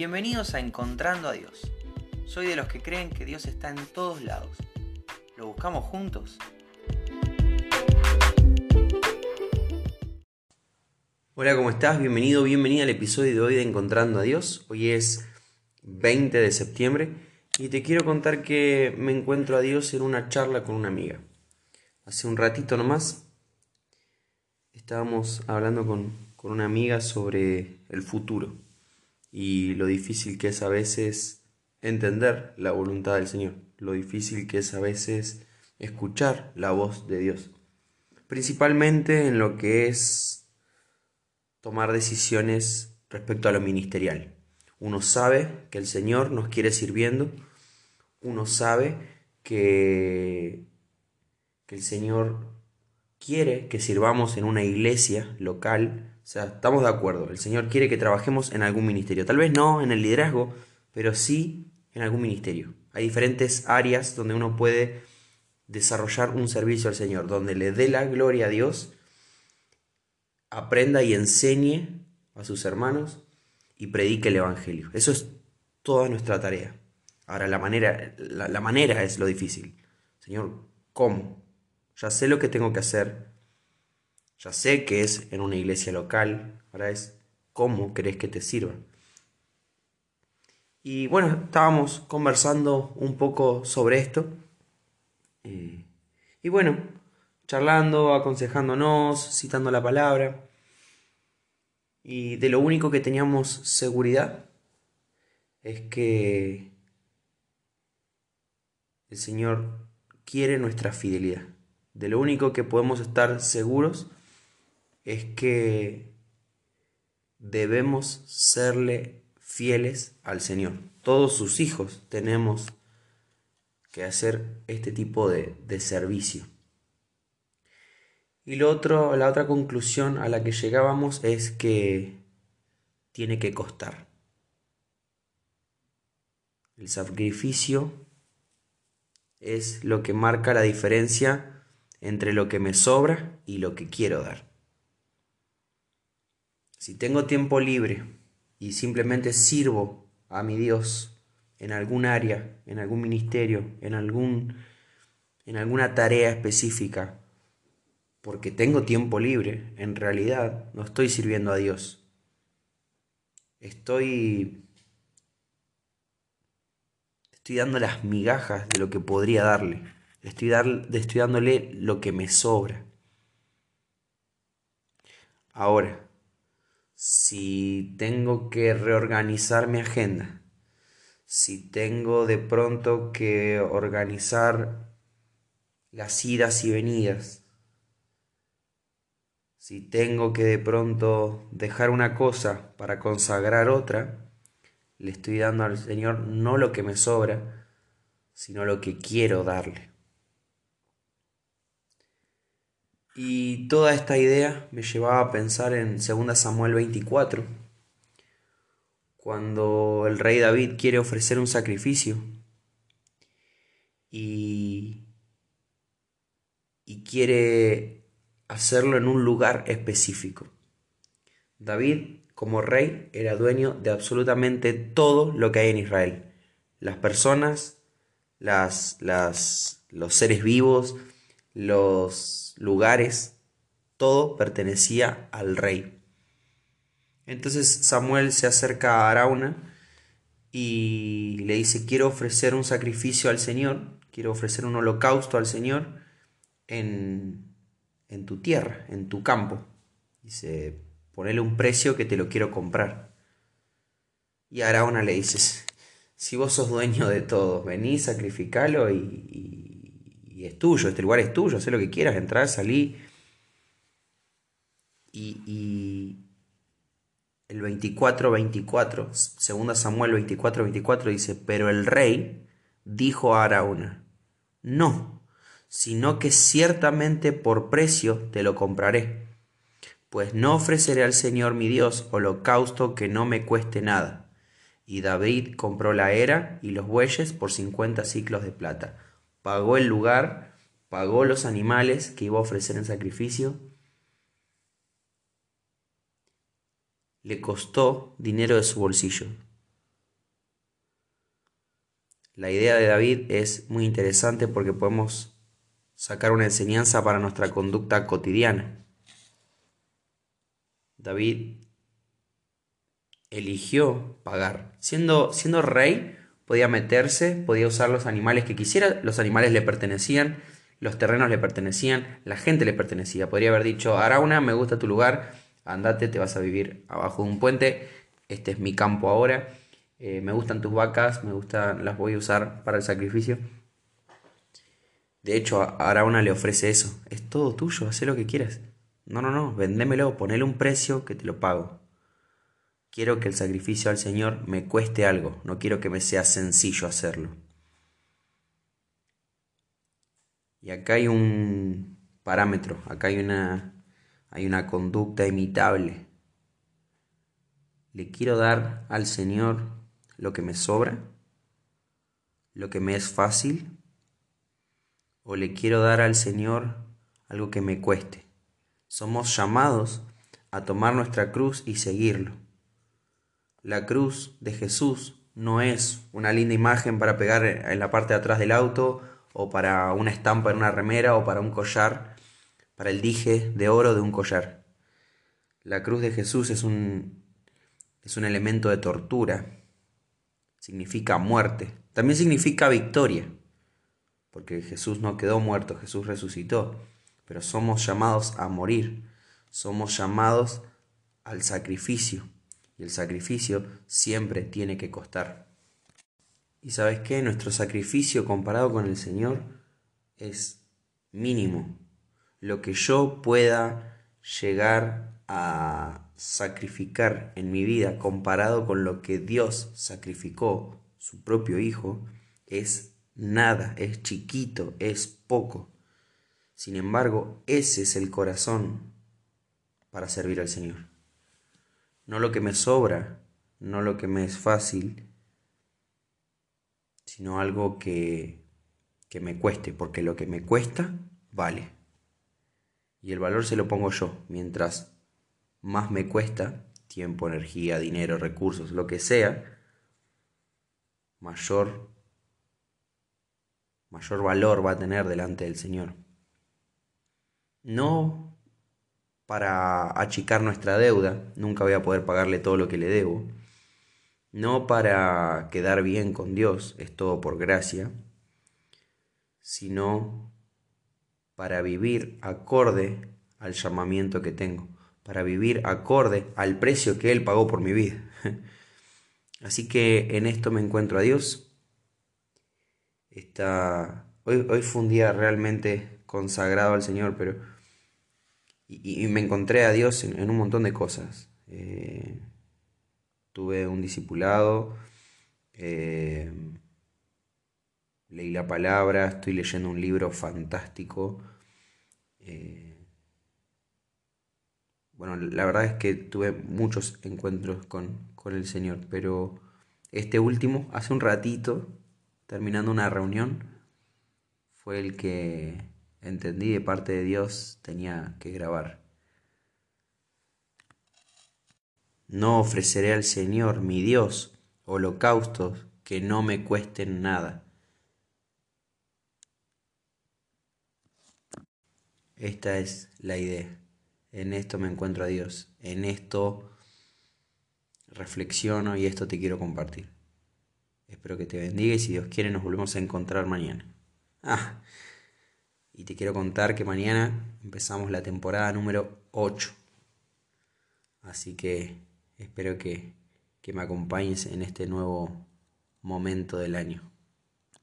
Bienvenidos a Encontrando a Dios. Soy de los que creen que Dios está en todos lados. ¿Lo buscamos juntos? Hola, ¿cómo estás? Bienvenido, bienvenida al episodio de hoy de Encontrando a Dios. Hoy es 20 de septiembre y te quiero contar que me encuentro a Dios en una charla con una amiga. Hace un ratito nomás estábamos hablando con, con una amiga sobre el futuro y lo difícil que es a veces entender la voluntad del Señor, lo difícil que es a veces escuchar la voz de Dios, principalmente en lo que es tomar decisiones respecto a lo ministerial. Uno sabe que el Señor nos quiere sirviendo, uno sabe que, el Señor quiere que sirvamos en una iglesia local, o sea, estamos de acuerdo. El Señor quiere que trabajemos en algún ministerio. Tal vez no en el liderazgo, pero sí en algún ministerio. Hay diferentes áreas donde uno puede desarrollar un servicio al Señor, donde le dé la gloria a Dios, aprenda y enseñe a sus hermanos y predique el Evangelio. Eso es toda nuestra tarea. Ahora, la manera, la, la manera es lo difícil. Señor, ¿cómo? Ya sé lo que tengo que hacer, ya sé que es en una iglesia local, ahora es cómo querés que te sirva. Y bueno, estábamos conversando un poco sobre esto. Y bueno, charlando, aconsejándonos, citando la palabra. Y de lo único que teníamos seguridad es que el Señor quiere nuestra fidelidad. De lo único que podemos estar seguros es que debemos serle fieles al Señor. Todos sus hijos tenemos que hacer este tipo de, de servicio. Y lo otro, la otra conclusión a la que llegábamos es que tiene que costar. El sacrificio es lo que marca la diferencia entre lo que me sobra y lo que quiero dar. Si tengo tiempo libre y simplemente sirvo a mi Dios en algún área, en algún ministerio, en, algún, en alguna tarea específica, porque tengo tiempo libre, en realidad no estoy sirviendo a Dios. Estoy estoy dando las migajas de lo que podría darle. Estoy, estoy dándole lo que me sobra. Ahora, si tengo que reorganizar mi agenda, si tengo de pronto que organizar las idas y venidas, si tengo que de pronto dejar una cosa para consagrar otra, le estoy dando al Señor no lo que me sobra, sino lo que quiero darle. Y toda esta idea me llevaba a pensar en 2 Samuel 24, cuando el rey David quiere ofrecer un sacrificio y, y quiere hacerlo en un lugar específico. David, como rey, era dueño de absolutamente todo lo que hay en Israel. Las personas, las, las, los seres vivos, los lugares, todo pertenecía al rey. Entonces Samuel se acerca a Arauna y le dice, quiero ofrecer un sacrificio al Señor, quiero ofrecer un holocausto al Señor en, en tu tierra, en tu campo. Dice, ponele un precio que te lo quiero comprar. Y Arauna le dice, si vos sos dueño de todo, vení, sacrificalo y es tuyo, este lugar es tuyo, haz lo que quieras, entrar, salir. Y, y el 24-24, segunda Samuel 24-24 dice, pero el rey dijo a Araúna, no, sino que ciertamente por precio te lo compraré, pues no ofreceré al Señor mi Dios holocausto que no me cueste nada. Y David compró la era y los bueyes por cincuenta ciclos de plata pagó el lugar, pagó los animales que iba a ofrecer en sacrificio. Le costó dinero de su bolsillo, La idea de David es muy interesante porque podemos sacar una enseñanza para nuestra conducta cotidiana. David eligió pagar. Siendo, siendo rey, podía meterse, podía usar los animales que quisiera, los animales le pertenecían, los terrenos le pertenecían, la gente le pertenecía. Podría haber dicho, Arauna, me gusta tu lugar, andate, te vas a vivir abajo de un puente, este es mi campo ahora, eh, me gustan tus vacas, me gustan, las voy a usar para el sacrificio. De hecho, a Arauna le ofrece eso, es todo tuyo, haz lo que quieras. No, no, no, vendémelo, ponele un precio que te lo pago. Quiero que el sacrificio al Señor me cueste algo, no quiero que me sea sencillo hacerlo. Y acá hay un parámetro, acá hay una, hay una conducta imitable. Le quiero dar al Señor lo que me sobra, lo que me es fácil, o le quiero dar al Señor algo que me cueste. Somos llamados a tomar nuestra cruz y seguirlo. La cruz de Jesús no es una linda imagen para pegar en la parte de atrás del auto o para una estampa en una remera o para un collar, para el dije de oro de un collar. La cruz de Jesús es un, es un elemento de tortura, significa muerte, también significa victoria, porque Jesús no quedó muerto, Jesús resucitó, pero somos llamados a morir, somos llamados al sacrificio, y el sacrificio siempre tiene que costar. Y sabes qué, nuestro sacrificio comparado con el Señor es mínimo. Lo que yo pueda llegar a sacrificar en mi vida comparado con lo que Dios sacrificó, su propio Hijo, es nada, es chiquito, es poco. Sin embargo, ese es el corazón para servir al Señor. No lo que me sobra, no lo que me es fácil, sino algo que, que me cueste, porque lo que me cuesta vale. Y el valor se lo pongo yo, mientras más me cuesta, tiempo, energía, dinero, recursos, lo que sea, mayor mayor valor va a tener delante del Señor. No para achicar nuestra deuda, nunca voy a poder pagarle todo lo que le debo, no para quedar bien con Dios, es todo por gracia, sino para vivir acorde al llamamiento que tengo, para vivir acorde al precio que Él pagó por mi vida. Así que en esto me encuentro a Dios. Hoy, hoy fue un día realmente consagrado al Señor, pero... Y, me encontré a Dios en, un montón de cosas. Eh, tuve un discipulado, eh, leí la palabra, estoy leyendo un libro fantástico. Eh, bueno, la verdad es que tuve muchos encuentros con, con el Señor, pero este último, hace un ratito, terminando una reunión, fue el que entendí de parte de Dios tenía que grabar. No ofreceré al Señor, mi Dios, holocaustos que no me cuesten nada. Esta es la idea. En esto me encuentro a Dios. En esto reflexiono y esto te quiero compartir. Espero que te bendiga y si Dios quiere nos volvemos a encontrar mañana. Ah, y te quiero contar que mañana empezamos la temporada número 8. Así que Espero que, que me acompañes en este nuevo momento del año.